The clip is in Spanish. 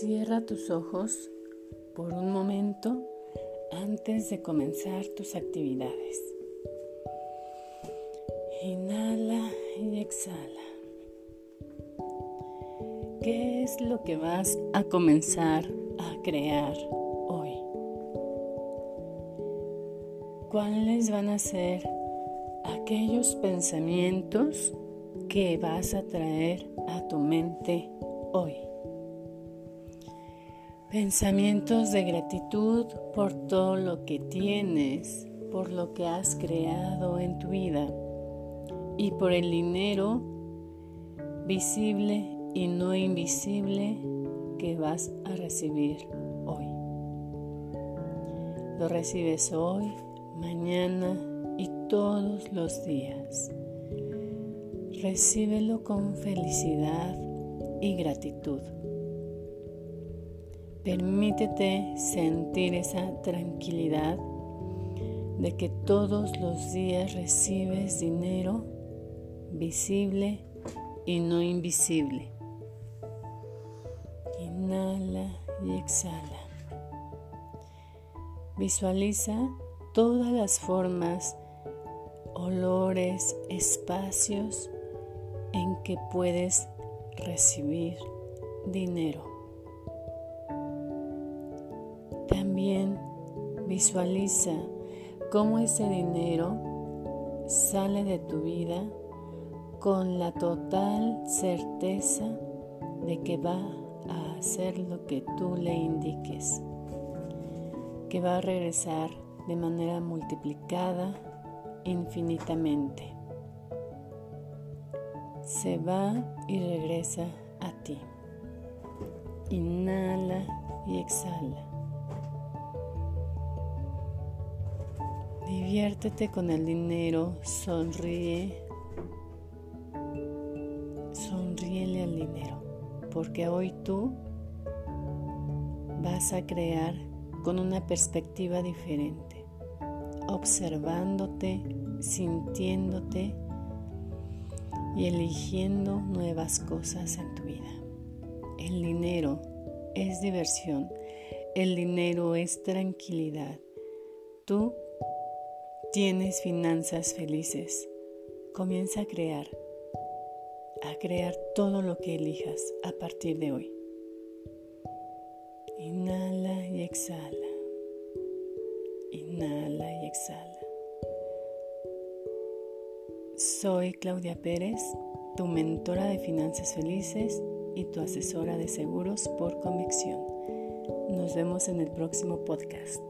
Cierra tus ojos por un momento antes de comenzar tus actividades. Inhala y exhala. ¿Qué es lo que vas a comenzar a crear hoy? ¿Cuáles van a ser aquellos pensamientos que vas a traer a tu mente hoy? Pensamientos de gratitud por todo lo que tienes, por lo que has creado en tu vida y por el dinero visible y no invisible que vas a recibir hoy. Lo recibes hoy, mañana y todos los días. Recíbelo con felicidad y gratitud. Permítete sentir esa tranquilidad de que todos los días recibes dinero visible y no invisible. Inhala y exhala. Visualiza todas las formas, olores, espacios en que puedes recibir dinero. También visualiza cómo ese dinero sale de tu vida con la total certeza de que va a hacer lo que tú le indiques, que va a regresar de manera multiplicada infinitamente. Se va y regresa a ti. Inhala y exhala. Diviértete con el dinero, sonríe, sonríele al dinero, porque hoy tú vas a crear con una perspectiva diferente, observándote, sintiéndote y eligiendo nuevas cosas en tu vida. El dinero es diversión, el dinero es tranquilidad. Tú Tienes finanzas felices. Comienza a crear, a crear todo lo que elijas a partir de hoy. Inhala y exhala. Inhala y exhala. Soy Claudia Pérez, tu mentora de finanzas felices y tu asesora de seguros por convicción. Nos vemos en el próximo podcast.